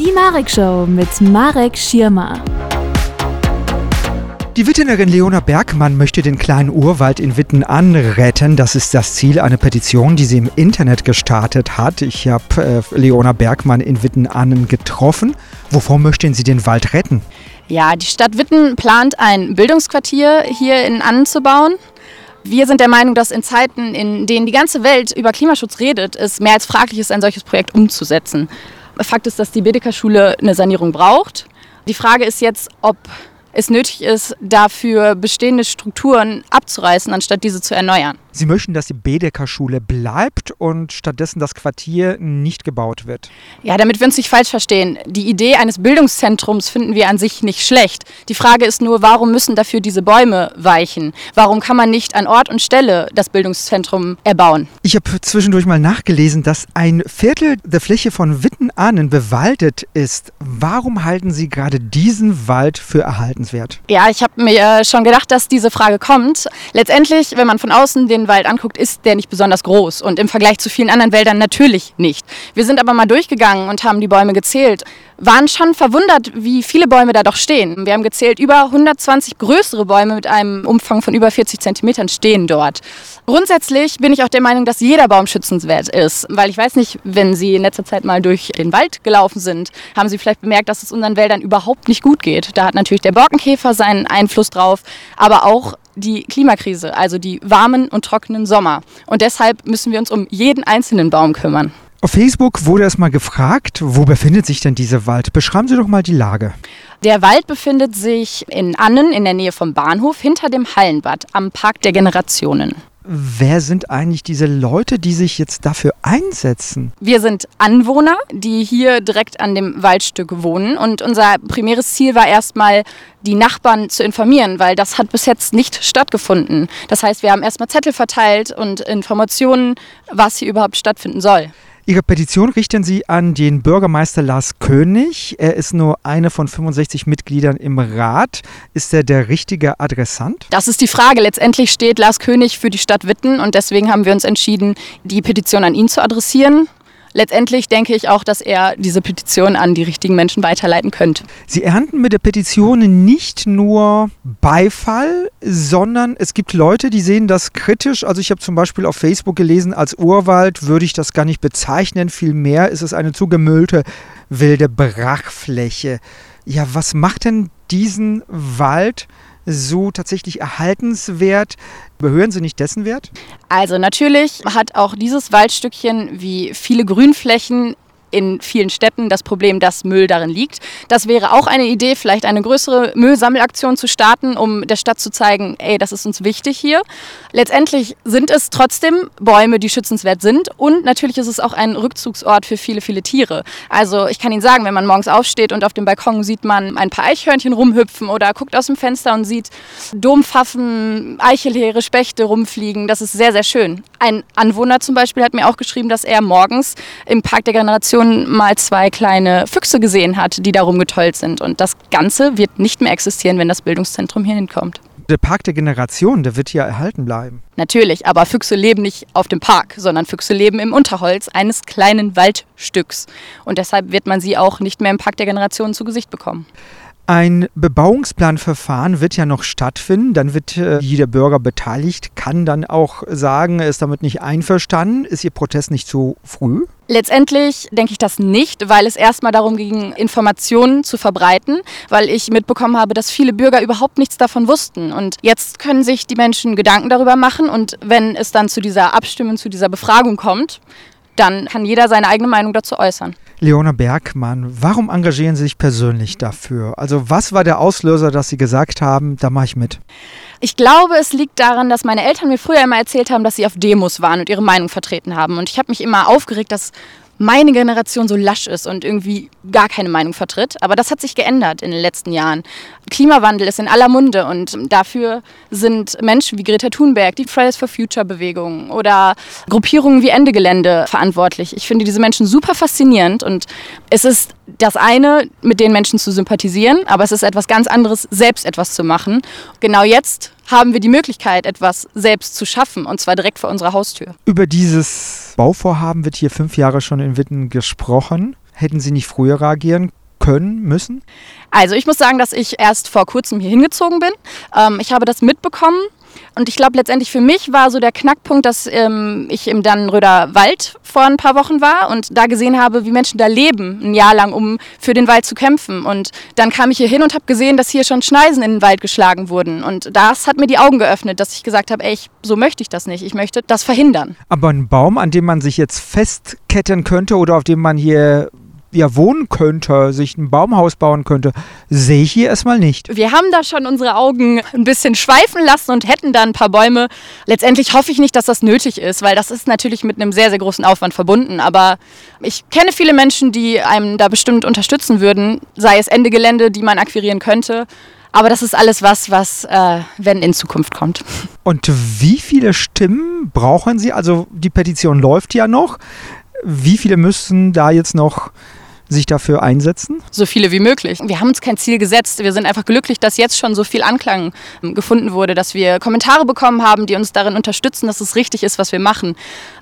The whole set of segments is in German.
Die Marek Show mit Marek Schirmer. Die Wittenerin Leona Bergmann möchte den kleinen Urwald in Witten anretten. Das ist das Ziel einer Petition, die sie im Internet gestartet hat. Ich habe äh, Leona Bergmann in Witten Annen getroffen. Wovor möchten Sie den Wald retten? Ja, die Stadt Witten plant ein Bildungsquartier hier in Annen zu bauen. Wir sind der Meinung, dass in Zeiten, in denen die ganze Welt über Klimaschutz redet, es mehr als fraglich ist, ein solches Projekt umzusetzen. Fakt ist, dass die Bedecker-Schule eine Sanierung braucht. Die Frage ist jetzt, ob es nötig ist, dafür bestehende Strukturen abzureißen, anstatt diese zu erneuern. Sie möchten, dass die Bedecker-Schule bleibt und stattdessen das Quartier nicht gebaut wird. Ja, damit wir uns nicht falsch verstehen. Die Idee eines Bildungszentrums finden wir an sich nicht schlecht. Die Frage ist nur, warum müssen dafür diese Bäume weichen? Warum kann man nicht an Ort und Stelle das Bildungszentrum erbauen? Ich habe zwischendurch mal nachgelesen, dass ein Viertel der Fläche von Wittenahnen bewaldet ist. Warum halten Sie gerade diesen Wald für erhaltenswert? Ja, ich habe mir schon gedacht, dass diese Frage kommt. Letztendlich, wenn man von außen den Wald anguckt, ist der nicht besonders groß und im Vergleich zu vielen anderen Wäldern natürlich nicht. Wir sind aber mal durchgegangen und haben die Bäume gezählt, waren schon verwundert, wie viele Bäume da doch stehen. Wir haben gezählt, über 120 größere Bäume mit einem Umfang von über 40 Zentimetern stehen dort. Grundsätzlich bin ich auch der Meinung, dass jeder Baum schützenswert ist, weil ich weiß nicht, wenn Sie in letzter Zeit mal durch den Wald gelaufen sind, haben Sie vielleicht bemerkt, dass es unseren Wäldern überhaupt nicht gut geht. Da hat natürlich der Borkenkäfer seinen Einfluss drauf, aber auch die Klimakrise, also die warmen und trockenen Sommer. Und deshalb müssen wir uns um jeden einzelnen Baum kümmern. Auf Facebook wurde erstmal gefragt, wo befindet sich denn dieser Wald? Beschreiben Sie doch mal die Lage. Der Wald befindet sich in Annen in der Nähe vom Bahnhof hinter dem Hallenbad am Park der Generationen. Wer sind eigentlich diese Leute, die sich jetzt dafür einsetzen? Wir sind Anwohner, die hier direkt an dem Waldstück wohnen. Und unser primäres Ziel war erstmal, die Nachbarn zu informieren, weil das hat bis jetzt nicht stattgefunden. Das heißt, wir haben erstmal Zettel verteilt und Informationen, was hier überhaupt stattfinden soll. Ihre Petition richten Sie an den Bürgermeister Lars König. Er ist nur einer von 65 Mitgliedern im Rat. Ist er der richtige Adressant? Das ist die Frage. Letztendlich steht Lars König für die Stadt Witten und deswegen haben wir uns entschieden, die Petition an ihn zu adressieren letztendlich denke ich auch, dass er diese Petition an die richtigen Menschen weiterleiten könnte. Sie ernten mit der Petition nicht nur Beifall, sondern es gibt Leute, die sehen das kritisch. Also ich habe zum Beispiel auf Facebook gelesen, als Urwald würde ich das gar nicht bezeichnen. Vielmehr ist es eine zugemüllte wilde Brachfläche. Ja, was macht denn diesen Wald so tatsächlich erhaltenswert? Behören Sie nicht dessen Wert? Also natürlich hat auch dieses Waldstückchen wie viele Grünflächen in vielen Städten das Problem, dass Müll darin liegt. Das wäre auch eine Idee, vielleicht eine größere Müllsammelaktion zu starten, um der Stadt zu zeigen, ey, das ist uns wichtig hier. Letztendlich sind es trotzdem Bäume, die schützenswert sind und natürlich ist es auch ein Rückzugsort für viele, viele Tiere. Also ich kann Ihnen sagen, wenn man morgens aufsteht und auf dem Balkon sieht man ein paar Eichhörnchen rumhüpfen oder guckt aus dem Fenster und sieht Dompfaffen, Eichelheere, Spechte rumfliegen, das ist sehr, sehr schön. Ein Anwohner zum Beispiel hat mir auch geschrieben, dass er morgens im Park der Generation mal zwei kleine Füchse gesehen hat, die da rumgetollt sind. Und das Ganze wird nicht mehr existieren, wenn das Bildungszentrum hier hinkommt. Der Park der Generation, der wird ja erhalten bleiben. Natürlich, aber Füchse leben nicht auf dem Park, sondern Füchse leben im Unterholz eines kleinen Waldstücks. Und deshalb wird man sie auch nicht mehr im Park der Generation zu Gesicht bekommen. Ein Bebauungsplanverfahren wird ja noch stattfinden. Dann wird äh, jeder Bürger beteiligt, kann dann auch sagen, er ist damit nicht einverstanden. Ist Ihr Protest nicht zu früh? Letztendlich denke ich das nicht, weil es erstmal darum ging, Informationen zu verbreiten, weil ich mitbekommen habe, dass viele Bürger überhaupt nichts davon wussten. Und jetzt können sich die Menschen Gedanken darüber machen und wenn es dann zu dieser Abstimmung, zu dieser Befragung kommt, dann kann jeder seine eigene Meinung dazu äußern. Leona Bergmann, warum engagieren Sie sich persönlich dafür? Also was war der Auslöser, dass Sie gesagt haben, da mache ich mit? Ich glaube, es liegt daran, dass meine Eltern mir früher immer erzählt haben, dass sie auf Demos waren und ihre Meinung vertreten haben. Und ich habe mich immer aufgeregt, dass meine Generation so lasch ist und irgendwie gar keine Meinung vertritt. Aber das hat sich geändert in den letzten Jahren. Klimawandel ist in aller Munde und dafür sind Menschen wie Greta Thunberg, die Fridays for Future Bewegung oder Gruppierungen wie Ende Gelände verantwortlich. Ich finde diese Menschen super faszinierend und es ist das eine, mit den Menschen zu sympathisieren, aber es ist etwas ganz anderes, selbst etwas zu machen. Genau jetzt haben wir die Möglichkeit, etwas selbst zu schaffen, und zwar direkt vor unserer Haustür. Über dieses Bauvorhaben wird hier fünf Jahre schon in Witten gesprochen. Hätten Sie nicht früher reagieren können, müssen? Also ich muss sagen, dass ich erst vor kurzem hier hingezogen bin. Ähm, ich habe das mitbekommen und ich glaube, letztendlich für mich war so der Knackpunkt, dass ähm, ich im Dannenröder Wald vor ein paar Wochen war und da gesehen habe, wie Menschen da leben, ein Jahr lang, um für den Wald zu kämpfen. Und dann kam ich hier hin und habe gesehen, dass hier schon Schneisen in den Wald geschlagen wurden. Und das hat mir die Augen geöffnet, dass ich gesagt habe, ey, so möchte ich das nicht. Ich möchte das verhindern. Aber ein Baum, an dem man sich jetzt festketten könnte oder auf dem man hier ja wohnen könnte, sich ein Baumhaus bauen könnte, sehe ich hier erstmal nicht. Wir haben da schon unsere Augen ein bisschen schweifen lassen und hätten da ein paar Bäume. Letztendlich hoffe ich nicht, dass das nötig ist, weil das ist natürlich mit einem sehr, sehr großen Aufwand verbunden. Aber ich kenne viele Menschen, die einem da bestimmt unterstützen würden, sei es Ende Gelände, die man akquirieren könnte. Aber das ist alles was, was, äh, wenn in Zukunft kommt. Und wie viele Stimmen brauchen Sie? Also die Petition läuft ja noch. Wie viele müssen da jetzt noch sich dafür einsetzen? So viele wie möglich. Wir haben uns kein Ziel gesetzt. Wir sind einfach glücklich, dass jetzt schon so viel Anklang ähm, gefunden wurde, dass wir Kommentare bekommen haben, die uns darin unterstützen, dass es richtig ist, was wir machen.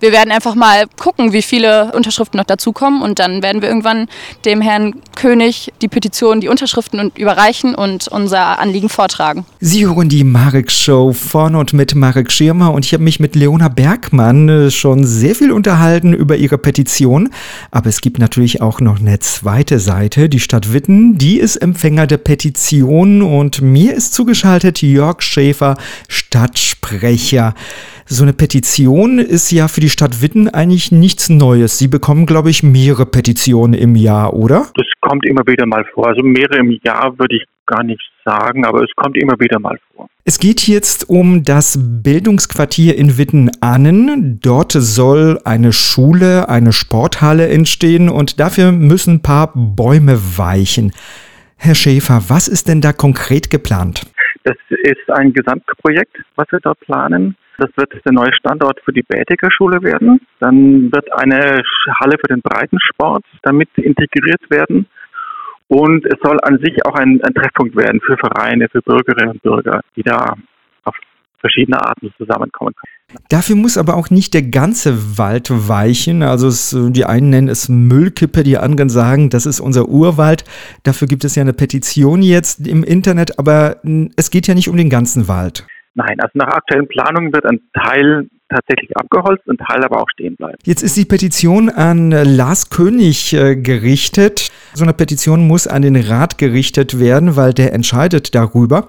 Wir werden einfach mal gucken, wie viele Unterschriften noch dazukommen. Und dann werden wir irgendwann dem Herrn König die Petition, die Unterschriften überreichen und unser Anliegen vortragen. Sie hören die Marek Show von und mit Marek Schirmer. Und ich habe mich mit Leona Bergmann äh, schon sehr viel unterhalten über ihre Petition, aber es gibt natürlich auch noch eine zweite Seite, die Stadt Witten, die ist Empfänger der Petition. Und mir ist zugeschaltet Jörg Schäfer, Stadtsprecher. So eine Petition ist ja für die Stadt Witten eigentlich nichts Neues. Sie bekommen, glaube ich, mehrere Petitionen im Jahr, oder? Das kommt immer wieder mal vor. Also mehrere im Jahr würde ich gar nicht sagen, aber es kommt immer wieder mal vor. Es geht jetzt um das Bildungsquartier in Witten-Annen. Dort soll eine Schule, eine Sporthalle entstehen und dafür müssen ein paar Bäume weichen. Herr Schäfer, was ist denn da konkret geplant? Das ist ein Gesamtprojekt, was wir da planen. Das wird der neue Standort für die Bätiger Schule werden. Dann wird eine Halle für den Breitensport damit integriert werden. Und es soll an sich auch ein, ein Treffpunkt werden für Vereine, für Bürgerinnen und Bürger, die da verschiedene Arten zusammenkommen können. Dafür muss aber auch nicht der ganze Wald weichen. Also es, die einen nennen es Müllkippe, die anderen sagen, das ist unser Urwald. Dafür gibt es ja eine Petition jetzt im Internet, aber es geht ja nicht um den ganzen Wald. Nein, also nach aktuellen Planungen wird ein Teil tatsächlich abgeholzt, ein Teil aber auch stehen bleiben. Jetzt ist die Petition an Lars König äh, gerichtet. So eine Petition muss an den Rat gerichtet werden, weil der entscheidet darüber.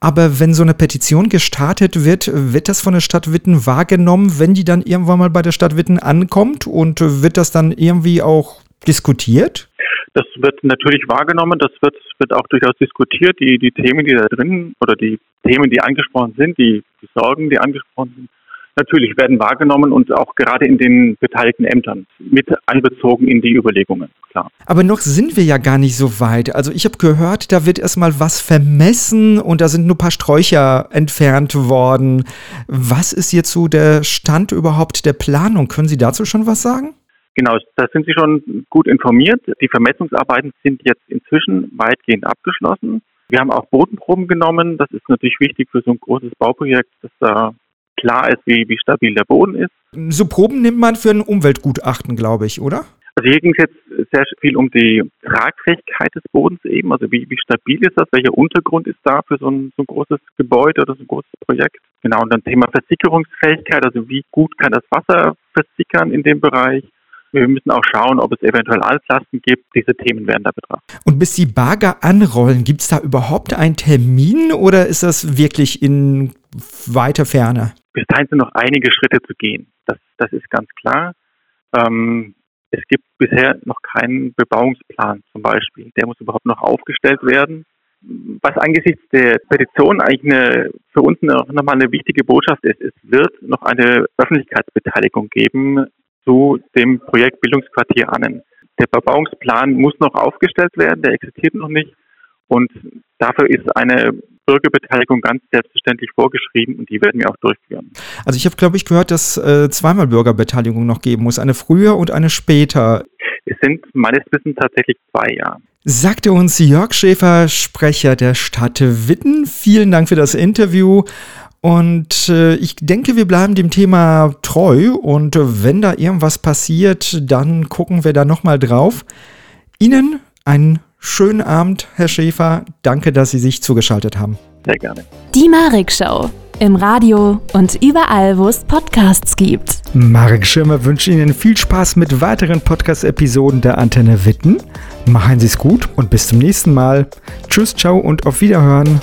Aber wenn so eine Petition gestartet wird, wird das von der Stadt Witten wahrgenommen, wenn die dann irgendwann mal bei der Stadt Witten ankommt und wird das dann irgendwie auch diskutiert? Das wird natürlich wahrgenommen, das wird, wird auch durchaus diskutiert. Die, die Themen, die da drin oder die Themen, die angesprochen sind, die, die Sorgen, die angesprochen sind, natürlich werden wahrgenommen und auch gerade in den beteiligten Ämtern mit einbezogen in die Überlegungen, klar. Aber noch sind wir ja gar nicht so weit. Also ich habe gehört, da wird erstmal was vermessen und da sind nur ein paar Sträucher entfernt worden. Was ist jetzt so der Stand überhaupt der Planung? Können Sie dazu schon was sagen? Genau, da sind Sie schon gut informiert. Die Vermessungsarbeiten sind jetzt inzwischen weitgehend abgeschlossen. Wir haben auch Bodenproben genommen. Das ist natürlich wichtig für so ein großes Bauprojekt, dass da klar ist, wie, wie stabil der Boden ist. So Proben nimmt man für ein Umweltgutachten, glaube ich, oder? Also hier ging es jetzt sehr viel um die Tragfähigkeit des Bodens eben. Also wie, wie stabil ist das? Welcher Untergrund ist da für so ein, so ein großes Gebäude oder so ein großes Projekt? Genau, und dann Thema Versickerungsfähigkeit. Also wie gut kann das Wasser versickern in dem Bereich? Wir müssen auch schauen, ob es eventuell Altlasten gibt. Diese Themen werden da betrachtet. Und bis die Bagger anrollen, gibt es da überhaupt einen Termin oder ist das wirklich in weiter Ferne? Bis dahin sind noch einige Schritte zu gehen. Das, das ist ganz klar. Ähm, es gibt bisher noch keinen Bebauungsplan zum Beispiel. Der muss überhaupt noch aufgestellt werden. Was angesichts der Petition eigentlich eine, für uns noch, nochmal eine wichtige Botschaft ist, es wird noch eine Öffentlichkeitsbeteiligung geben zu dem Projekt Bildungsquartier Annen. Der Bebauungsplan muss noch aufgestellt werden, der existiert noch nicht. Und dafür ist eine Bürgerbeteiligung ganz selbstverständlich vorgeschrieben und die werden wir auch durchführen. Also ich habe, glaube ich, gehört, dass äh, zweimal Bürgerbeteiligung noch geben muss, eine früher und eine später. Es sind meines Wissens tatsächlich zwei Jahre. Sagte uns Jörg Schäfer, Sprecher der Stadt Witten. Vielen Dank für das Interview und äh, ich denke, wir bleiben dem Thema treu und äh, wenn da irgendwas passiert, dann gucken wir da nochmal drauf. Ihnen einen schönen Abend, Herr Schäfer. Danke, dass Sie sich zugeschaltet haben. Sehr gerne. Die Marek Show. Im Radio und überall, wo es Podcasts gibt. Marek Schirmer wünscht Ihnen viel Spaß mit weiteren Podcast-Episoden der Antenne Witten. Machen Sie es gut und bis zum nächsten Mal. Tschüss, ciao und auf Wiederhören.